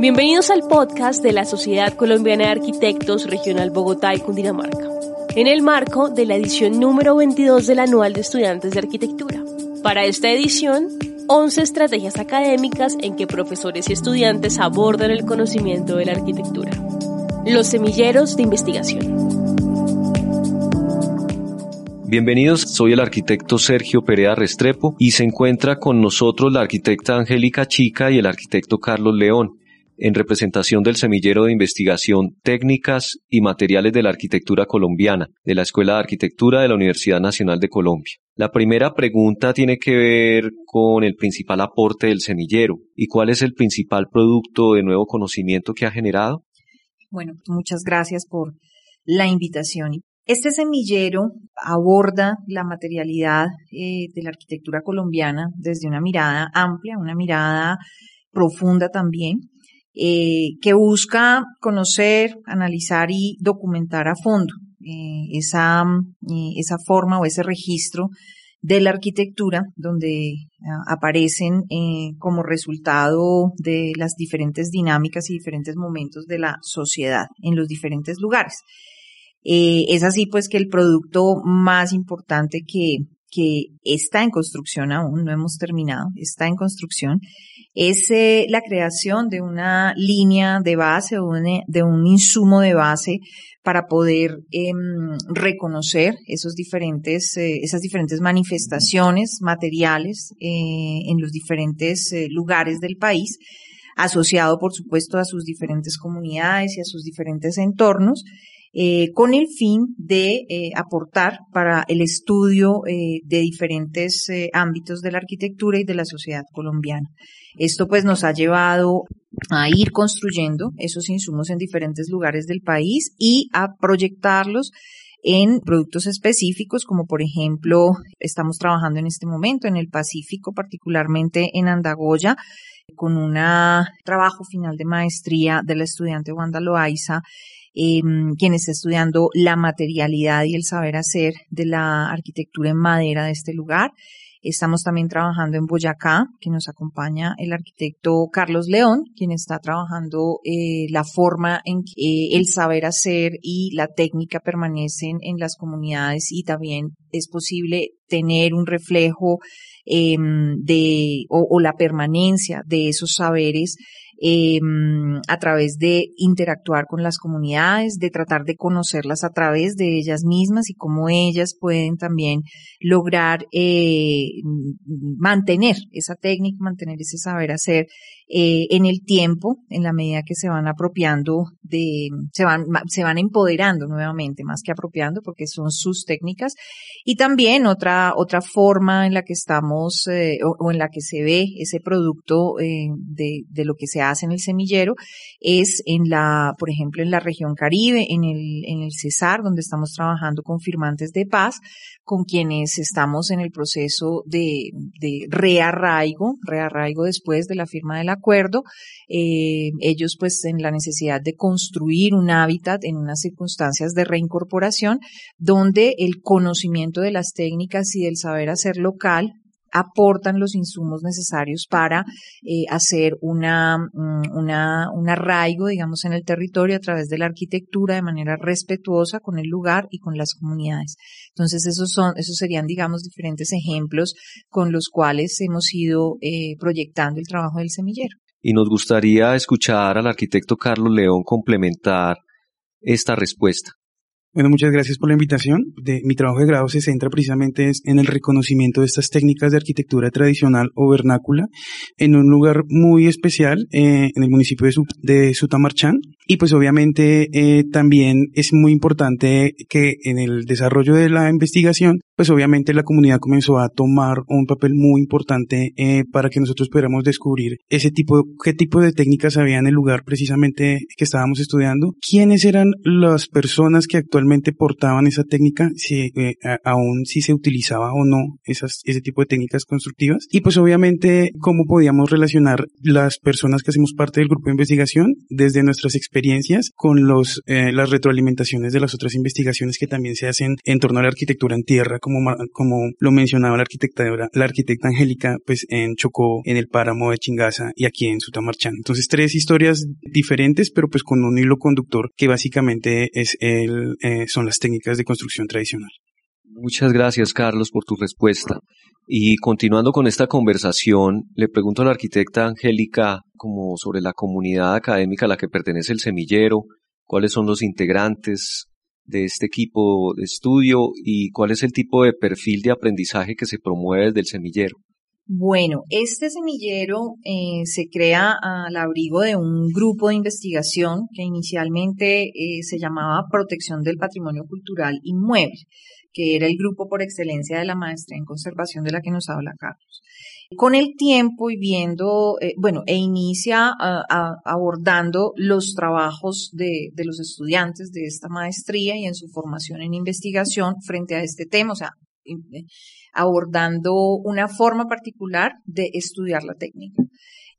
Bienvenidos al podcast de la Sociedad Colombiana de Arquitectos Regional Bogotá y Cundinamarca, en el marco de la edición número 22 del Anual de Estudiantes de Arquitectura. Para esta edición, 11 estrategias académicas en que profesores y estudiantes abordan el conocimiento de la arquitectura. Los semilleros de investigación. Bienvenidos, soy el arquitecto Sergio Perea Restrepo y se encuentra con nosotros la arquitecta Angélica Chica y el arquitecto Carlos León en representación del Semillero de Investigación Técnicas y Materiales de la Arquitectura Colombiana, de la Escuela de Arquitectura de la Universidad Nacional de Colombia. La primera pregunta tiene que ver con el principal aporte del semillero y cuál es el principal producto de nuevo conocimiento que ha generado. Bueno, muchas gracias por la invitación. Este semillero aborda la materialidad eh, de la arquitectura colombiana desde una mirada amplia, una mirada profunda también, eh, que busca conocer, analizar y documentar a fondo eh, esa, eh, esa forma o ese registro de la arquitectura donde ah, aparecen como resultado de las diferentes dinámicas y diferentes momentos de la sociedad en los diferentes lugares. es así pues que el producto más importante que, que está en construcción aún, no hemos terminado, está en construcción, es eh, la creación de una línea de base o de un insumo de base para poder em, reconocer esos diferentes, eh, esas diferentes manifestaciones materiales eh, en los diferentes lugares del país, asociado por supuesto a sus diferentes comunidades y a sus diferentes entornos, eh, con el fin de eh, aportar para el estudio eh, de diferentes ámbitos de la arquitectura y de la sociedad colombiana. Esto pues nos ha llevado a ir construyendo esos insumos en diferentes lugares del país y a proyectarlos en productos específicos, como por ejemplo, estamos trabajando en este momento en el Pacífico, particularmente en Andagoya, con un trabajo final de maestría de la estudiante Wanda Loaiza eh, quien está estudiando la materialidad y el saber hacer de la arquitectura en madera de este lugar. Estamos también trabajando en Boyacá, que nos acompaña el arquitecto Carlos León, quien está trabajando eh, la forma en que el saber hacer y la técnica permanecen en las comunidades y también es posible tener un reflejo eh, de o, la permanencia de esos saberes eh, a través de interactuar con las comunidades, de tratar de conocerlas a través de ellas mismas y cómo ellas pueden también lograr eh, mantener esa técnica, mantener ese saber hacer eh, en el tiempo, en la medida que se van apropiando de, se van, se van empoderando nuevamente, más que apropiando, porque son sus técnicas. Y también otra, otra forma en la que estamos, eh, o, en la que se ve ese producto eh, de, de lo que se hace en el semillero, es en la, por ejemplo, en la región Caribe, en el, en el Cesar, donde estamos trabajando con firmantes de paz, con quienes estamos en el proceso de, de rearraigo, rearraigo después de la firma de la acuerdo, eh, ellos pues en la necesidad de construir un hábitat en unas circunstancias de reincorporación donde el conocimiento de las técnicas y del saber hacer local aportan los insumos necesarios para eh, hacer una, mm, una, un arraigo, digamos, en el territorio a través de la arquitectura de manera respetuosa con el lugar y con las comunidades. Entonces, esos son, esos serían, digamos, diferentes ejemplos con los cuales hemos ido eh, proyectando el trabajo del semillero. Y nos gustaría escuchar al arquitecto Carlos León complementar esta respuesta. Bueno, muchas gracias por la invitación. Mi trabajo de grado se centra precisamente en el reconocimiento de estas técnicas de arquitectura tradicional o vernácula en un lugar muy especial eh, en el municipio de, de Sutamarchán. Y pues obviamente eh, también es muy importante que en el desarrollo de la investigación pues obviamente la comunidad comenzó a tomar un papel muy importante eh, para que nosotros pudiéramos descubrir ese tipo, qué tipo de técnicas había en el lugar precisamente que estábamos estudiando, quiénes eran las personas que actualmente portaban esa técnica, si eh, aún si se utilizaba o no esas, ese tipo de técnicas constructivas, y pues obviamente cómo podíamos relacionar las personas que hacemos parte del grupo de investigación desde nuestras experiencias con los, eh, las retroalimentaciones de las otras investigaciones que también se hacen en torno a la arquitectura en tierra, como lo mencionaba la arquitecta, la arquitecta Angélica, pues en Chocó, en el páramo de Chingaza y aquí en Sutamarchán. Entonces tres historias diferentes, pero pues con un hilo conductor que básicamente es el, eh, son las técnicas de construcción tradicional. Muchas gracias, Carlos, por tu respuesta. Y continuando con esta conversación, le pregunto a la arquitecta Angélica como sobre la comunidad académica a la que pertenece el semillero, cuáles son los integrantes de este equipo de estudio y cuál es el tipo de perfil de aprendizaje que se promueve desde el semillero. Bueno, este semillero eh, se crea al abrigo de un grupo de investigación que inicialmente eh, se llamaba Protección del Patrimonio Cultural Inmueble, que era el grupo por excelencia de la maestría en conservación de la que nos habla Carlos. Con el tiempo y viendo, eh, bueno, e inicia abordando los trabajos de, los estudiantes de esta maestría y en su formación en investigación frente a este tema, o sea, abordando una forma particular de estudiar la técnica.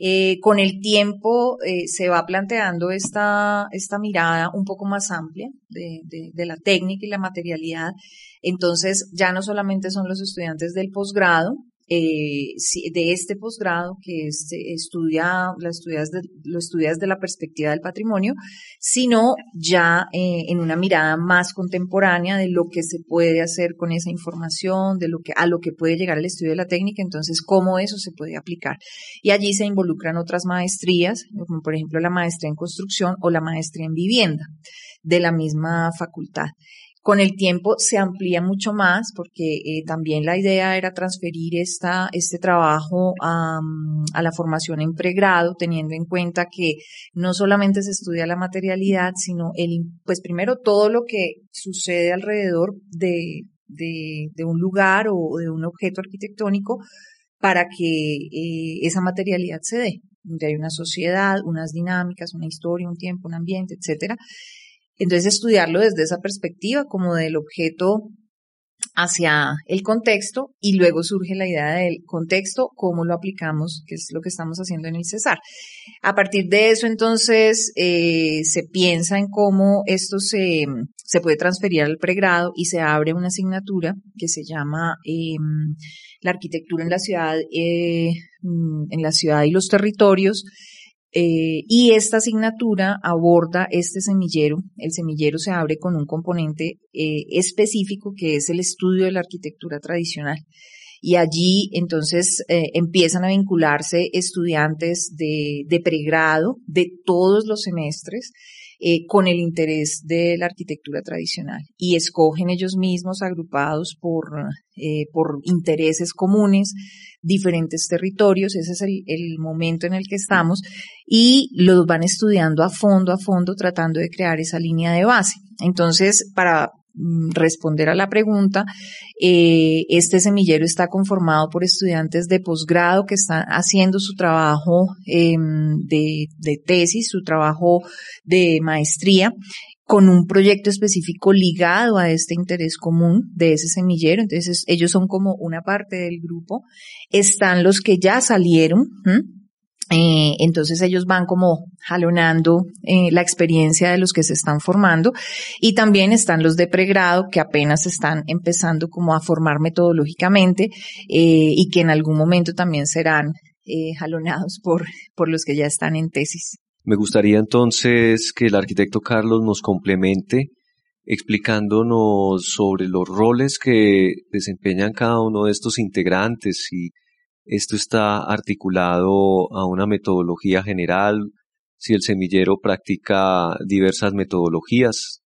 Eh, con el tiempo eh, se va planteando esta, esta mirada un poco más amplia de, de, la técnica y la materialidad. Entonces ya no solamente son los estudiantes del posgrado, eh, de este posgrado que este, estudia, estudias, de, lo estudias de la perspectiva del patrimonio, sino ya eh, en una mirada más contemporánea de lo que se puede hacer con esa información, de lo que, a lo que puede llegar el estudio de la técnica, entonces cómo eso se puede aplicar. Y allí se involucran otras maestrías, como por ejemplo la maestría en construcción o la maestría en vivienda de la misma facultad. Con el tiempo se amplía mucho más porque eh, también la idea era transferir esta, este trabajo a, a, la formación en pregrado, teniendo en cuenta que no solamente se estudia la materialidad, sino el, pues primero todo lo que sucede alrededor de, de, de un lugar o de un objeto arquitectónico para que eh, esa materialidad se dé, donde hay una sociedad, unas dinámicas, una historia, un tiempo, un ambiente, etcétera. Entonces, estudiarlo desde esa perspectiva, como del objeto hacia el contexto y luego surge la idea del contexto, cómo lo aplicamos, que es lo que estamos haciendo en el Cesar. A partir de eso, entonces, eh, se piensa en cómo esto se, se puede transferir al pregrado y se abre una asignatura que se llama em, la arquitectura en la ciudad, eh, en la ciudad y los territorios, eh, y esta asignatura aborda este semillero. El semillero se abre con un componente eh, específico que es el estudio de la arquitectura tradicional. Y allí entonces eh, empiezan a vincularse estudiantes de, de pregrado de todos los semestres eh, con el interés de la arquitectura tradicional. Y escogen ellos mismos agrupados por, eh, por intereses comunes diferentes territorios, ese es el, el, momento en el que estamos, y los van estudiando a fondo, a fondo, tratando de crear esa línea de base. Entonces, para responder a la pregunta, eh, este semillero está conformado por estudiantes de posgrado que están haciendo su trabajo em, de tesis, su trabajo de maestría con un proyecto específico ligado a este interés común de ese semillero. Entonces, ellos son como una parte del grupo. Están los que ya salieron, eh, entonces ellos van como jalonando eh, la experiencia de los que se están formando y también están los de pregrado que apenas están empezando como a formar metodológicamente eh, y que en algún momento también serán jalonados por, por los que ya están en tesis. Me gustaría entonces que el arquitecto Carlos nos complemente explicándonos sobre los roles que desempeñan cada uno de estos integrantes y esto está articulado a una metodología general, si el semillero practica diversas metodologías.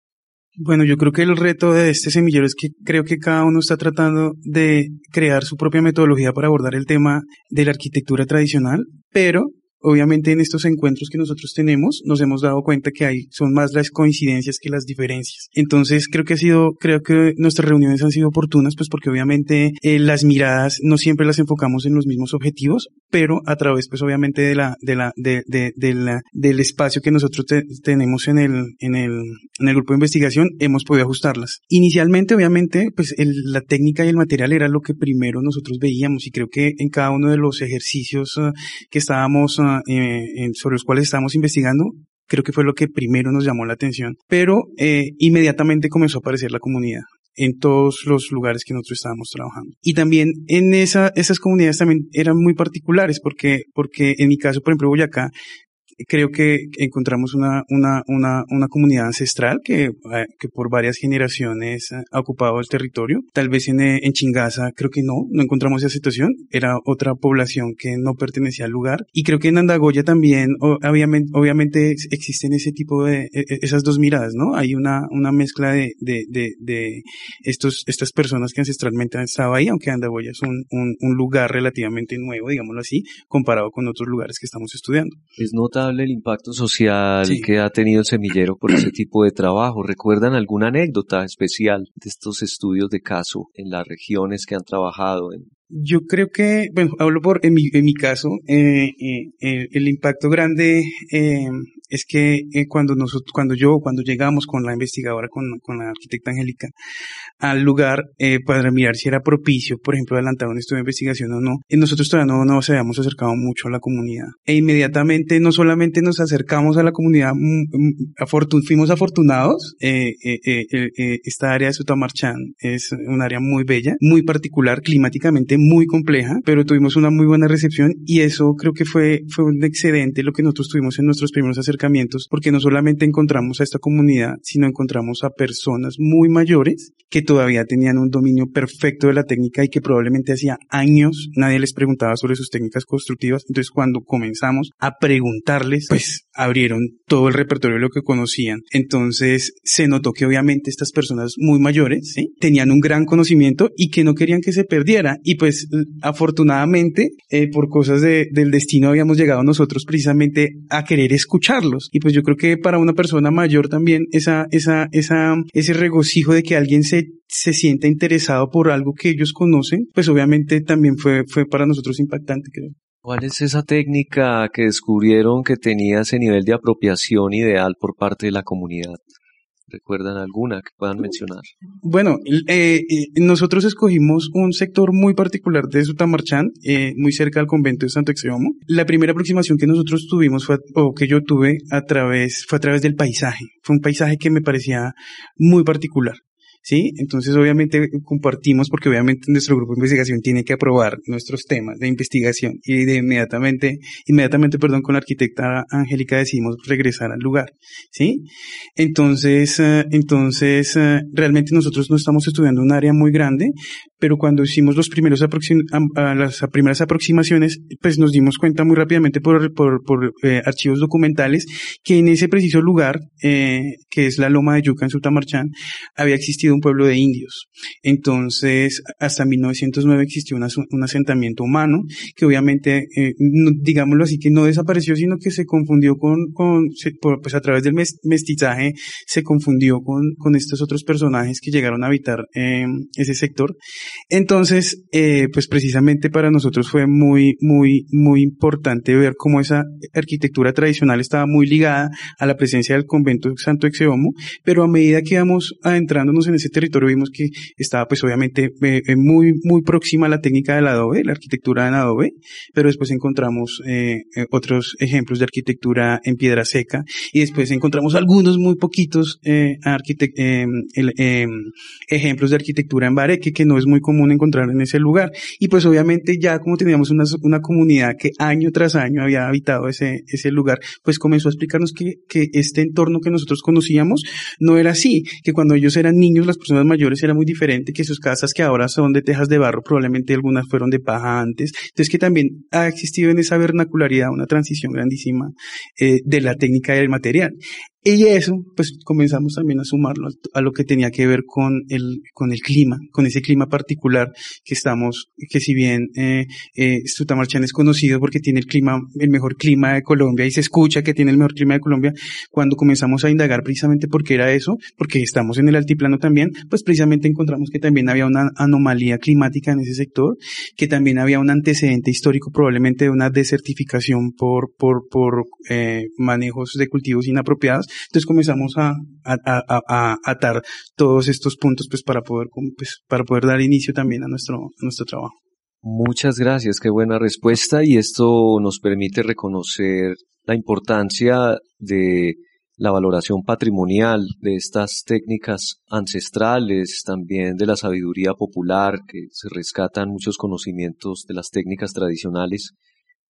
Bueno, yo creo que el reto de este semillero es que creo que cada uno está tratando de crear su propia metodología para abordar el tema de la arquitectura tradicional, pero obviamente en estos encuentros que nosotros tenemos nos hemos dado cuenta que hay son más las coincidencias que las diferencias. Entonces creo que ha sido creo que nuestras reuniones han sido oportunas pues porque obviamente eh, las miradas no siempre las enfocamos en los mismos objetivos, pero a través pues obviamente de la de la de, de, de la, del espacio que nosotros tenemos en el en el en el grupo de investigación hemos podido ajustarlas. Inicialmente obviamente pues el, la técnica y el material era lo que primero nosotros veíamos y creo que en cada uno de los ejercicios uh, que estábamos uh, eh, sobre los cuales estábamos investigando, creo que fue lo que primero nos llamó la atención. Pero eh, inmediatamente comenzó a aparecer la comunidad en todos los lugares que nosotros estábamos trabajando. Y también en esa, esas comunidades también eran muy particulares porque, porque en mi caso, por ejemplo, Boyacá, creo que encontramos una, una, una, una comunidad ancestral que, eh, que por varias generaciones ha ocupado el territorio. Tal vez en, en Chingaza creo que no, no encontramos esa situación. Era otra población que no pertenecía al lugar. Y creo que en Andagoya también, obviamente, obviamente existen ese tipo de, e, e, esas dos miradas, ¿no? Hay una, una mezcla de, de, de, de estos, estas personas que ancestralmente han estado ahí, aunque Andagoya es un, un, un lugar relativamente nuevo, digámoslo así, comparado con otros lugares que estamos estudiando. Es nota el impacto social que ha tenido el semillero por ese tipo de trabajo. ¿Recuerdan alguna anécdota especial de estos estudios de caso en las regiones que han trabajado? En... Yo creo que, bueno, hablo por, en mi, en mi caso, eh, eh, el impacto grande eh, es que cuando nosotros, cuando yo, cuando llegamos con la investigadora, con, la arquitecta Angélica, al lugar eh, para mirar si era propicio, por ejemplo, adelantar un estudio de investigación o no. Nosotros todavía no nos habíamos acercado mucho a la comunidad. E inmediatamente no solamente nos acercamos a la comunidad, mm, mm, fuimos afortunados. Eh, eh, esta área de Sutamarchán es un área muy bella, muy particular, climáticamente muy compleja, pero tuvimos una muy buena recepción y eso creo que fue, fue un excedente lo que nosotros tuvimos en nuestros primeros acercamientos, porque no solamente encontramos a esta comunidad, sino encontramos a personas muy mayores que todavía tenían un dominio perfecto de la técnica y que probablemente hacía años nadie les preguntaba sobre sus técnicas constructivas. Entonces cuando comenzamos a preguntarles, pues abrieron todo el repertorio de lo que conocían. Entonces se notó que obviamente estas personas muy mayores tenían un gran conocimiento y que no querían que se perdiera. Y pues afortunadamente eh, por cosas de, del destino habíamos llegado nosotros precisamente a querer escucharlos. Y pues yo creo que para una persona mayor también esa, esa, esa, ese regocijo de que alguien se se sienta interesado por algo que ellos conocen, pues obviamente también fue, fue para nosotros impactante, creo. ¿Cuál es esa técnica que descubrieron que tenía ese nivel de apropiación ideal por parte de la comunidad? ¿Recuerdan alguna que puedan mencionar? Bueno, eh, nosotros escogimos un sector muy particular de Sutamarchán, eh, muy cerca del convento de Santo Exeomo. La primera aproximación que nosotros tuvimos fue, o que yo tuve a través, fue a través del paisaje. Fue un paisaje que me parecía muy particular. ¿Sí? Entonces, obviamente compartimos porque obviamente nuestro grupo de investigación tiene que aprobar nuestros temas de investigación y de inmediatamente, inmediatamente, perdón, con la arquitecta Angélica decidimos regresar al lugar, ¿sí? Entonces, eh, entonces, eh, realmente nosotros no estamos estudiando un área muy grande, pero cuando hicimos los primeros las primeras aproximaciones, pues nos dimos cuenta muy rápidamente por, por, por eh, archivos documentales que en ese preciso lugar, eh, que es la Loma de Yuca en Sutamarchán, había existido un pueblo de indios. Entonces, hasta 1909 existió un asentamiento humano que obviamente, eh, digámoslo así, que no desapareció, sino que se confundió con, pues a través del mestizaje, se confundió con, estos otros personajes que llegaron a habitar ese sector entonces, eh, pues precisamente para nosotros fue muy, muy, muy importante ver cómo esa arquitectura tradicional estaba muy ligada a la presencia del convento Santo Exeomo, pero a medida que íbamos adentrándonos en ese territorio vimos que estaba pues obviamente eh, eh, muy, muy próxima a la técnica del adobe, la arquitectura en adobe, pero después encontramos otros ejemplos de arquitectura en piedra seca y después encontramos algunos muy poquitos ejemplos de arquitectura en bareque que no es muy común encontrar en ese lugar. Y pues obviamente ya como teníamos una, una comunidad que año tras año había habitado ese, ese lugar, pues comenzó a explicarnos que, que este entorno que nosotros conocíamos no era así, que cuando ellos eran niños, las personas mayores era muy diferente, que sus casas que ahora son de tejas de barro, probablemente algunas fueron de paja antes. Entonces que también ha existido en esa vernacularidad una transición grandísima eh, de la técnica y del material. Y eso, pues comenzamos también a sumarlo a lo que tenía que ver con el, con el clima, con ese clima particular que estamos, que si bien eh, eh, es conocido porque tiene el clima, el mejor clima de Colombia y se escucha que tiene el mejor clima de Colombia, cuando comenzamos a indagar precisamente por qué era eso, porque estamos en el altiplano también, pues precisamente encontramos que también había una anomalía climática en ese sector, que también había un antecedente histórico probablemente de una desertificación por, por, por eh, manejos de cultivos inapropiados entonces comenzamos a, atar todos estos puntos pues para poder, pues, para poder dar inicio también a nuestro, a nuestro trabajo. Muchas gracias, qué buena respuesta y esto nos permite reconocer la importancia de la valoración patrimonial de estas técnicas ancestrales, también de la sabiduría popular, que se rescatan muchos conocimientos de las técnicas tradicionales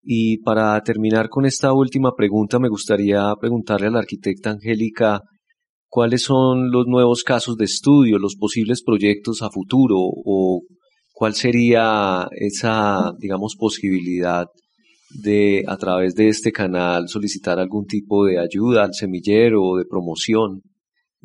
y para terminar con esta última pregunta, me gustaría preguntarle a la arquitecta Angélica cuáles son los nuevos casos de estudio, los posibles proyectos a futuro o cuál sería esa, digamos, posibilidad de a través de este canal solicitar algún tipo de ayuda al semillero o de promoción.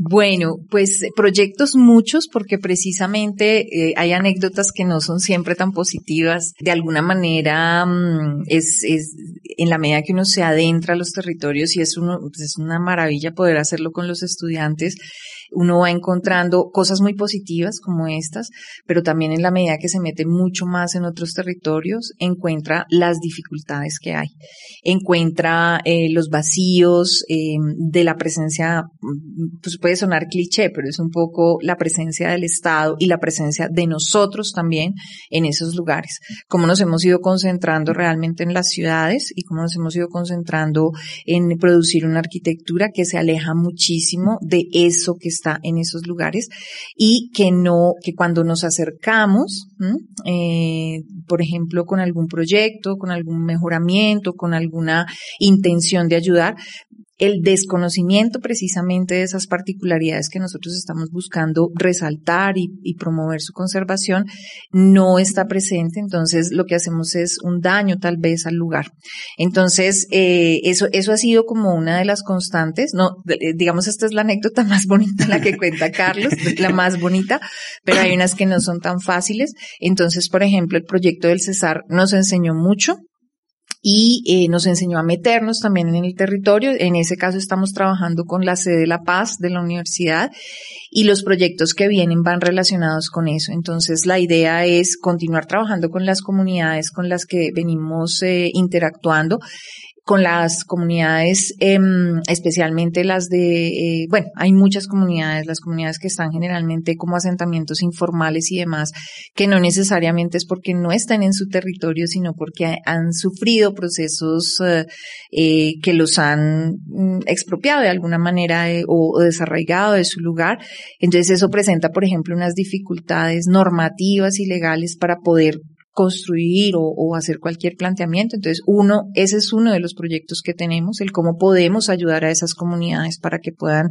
Bueno, pues proyectos muchos porque precisamente eh, hay anécdotas que no son siempre tan positivas. De alguna manera mm, es, es en la medida que uno se adentra a los territorios y es, uno, pues es una maravilla poder hacerlo con los estudiantes uno va encontrando cosas muy positivas como estas, pero también en la medida que se mete mucho más en otros territorios, encuentra las dificultades que hay. Encuentra eh, los vacíos eh, de la presencia, pues puede sonar cliché, pero es un poco la presencia del Estado y la presencia de nosotros también en esos lugares. Cómo nos hemos ido concentrando realmente en las ciudades y cómo nos hemos ido concentrando en producir una arquitectura que se aleja muchísimo de eso que está en esos lugares y que no, que cuando nos acercamos, eh, por ejemplo, con algún proyecto, con algún mejoramiento, con alguna intención de ayudar, el desconocimiento precisamente de esas particularidades que nosotros estamos buscando resaltar y, promover su conservación no está presente, entonces lo que hacemos es un daño tal vez al lugar. Entonces, eh, eso, eso ha sido como una de las constantes, no, eh, digamos esta es la anécdota más bonita la que cuenta Carlos, la más bonita, pero hay unas que no son tan fáciles. Entonces, por ejemplo, el proyecto del Cesar nos enseñó mucho, y eh, nos enseñó a meternos también en el territorio. En ese caso estamos trabajando con la sede de La Paz de la universidad y los proyectos que vienen van relacionados con eso. Entonces la idea es continuar trabajando con las comunidades con las que venimos eh, interactuando con las comunidades, em, especialmente las de, eh, bueno, hay muchas comunidades, las comunidades que están generalmente como asentamientos informales y demás, que no necesariamente es porque no están en su territorio, sino porque han sufrido procesos eh, eh, que los han mm, expropiado de alguna manera o desarraigado de su lugar. Entonces eso presenta, por ejemplo, unas dificultades normativas y legales para poder construir o, hacer cualquier planteamiento. Entonces, uno, ese es uno de los proyectos que tenemos, el cómo podemos ayudar a esas comunidades para que puedan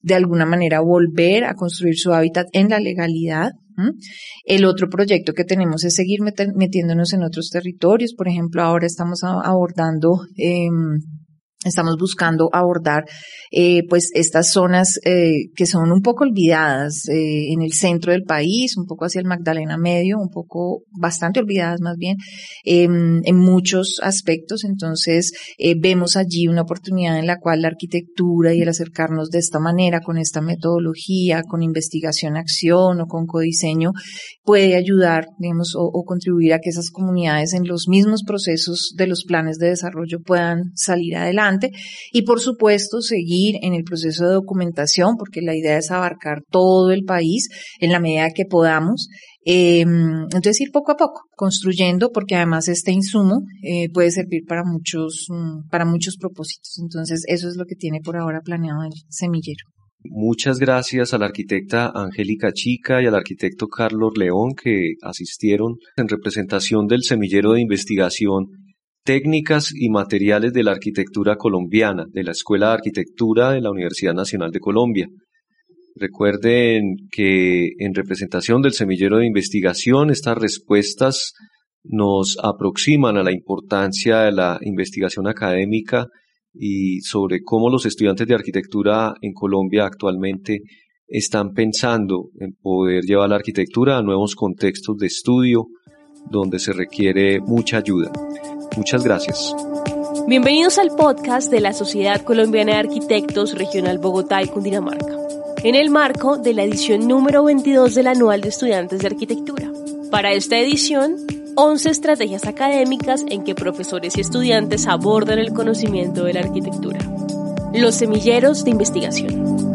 de alguna manera volver a construir su hábitat en la legalidad. El otro proyecto que tenemos es seguir metiéndonos en otros territorios. Por ejemplo, ahora estamos abordando eh, estamos buscando abordar eh, pues estas zonas eh, que son un poco olvidadas eh, en el centro del país, un poco hacia el Magdalena Medio, un poco bastante olvidadas más bien em, en muchos aspectos. Entonces eh, vemos allí una oportunidad en la cual la arquitectura y el acercarnos de esta manera, con esta metodología, con investigación, acción o con codiseño, puede ayudar, digamos, o contribuir a que esas comunidades en los mismos procesos de los planes de desarrollo puedan salir adelante y por supuesto seguir en el proceso de documentación porque la idea es abarcar todo el país en la medida que podamos. Em, entonces ir poco a poco construyendo porque además este insumo eh, puede servir para muchos mm, para muchos propósitos entonces eso es lo que tiene por ahora planeado el semillero Muchas gracias a la arquitecta Angélica Chica y al arquitecto Carlos León que asistieron en representación del semillero de investigación Técnicas y materiales de la arquitectura colombiana, de la Escuela de Arquitectura de la Universidad Nacional de Colombia. Recuerden que en representación del semillero de investigación, estas respuestas nos aproximan a la importancia de la investigación académica y sobre cómo los estudiantes de arquitectura en Colombia actualmente están pensando en poder llevar la arquitectura a nuevos contextos de estudio donde se requiere mucha ayuda. Muchas gracias. Bienvenidos al podcast de la Sociedad Colombiana de Arquitectos Regional Bogotá y Cundinamarca, en el marco de la edición número 22 del Anual de Estudiantes de Arquitectura. Para esta edición, 11 estrategias académicas en que profesores y estudiantes abordan el conocimiento de la arquitectura. Los semilleros de investigación.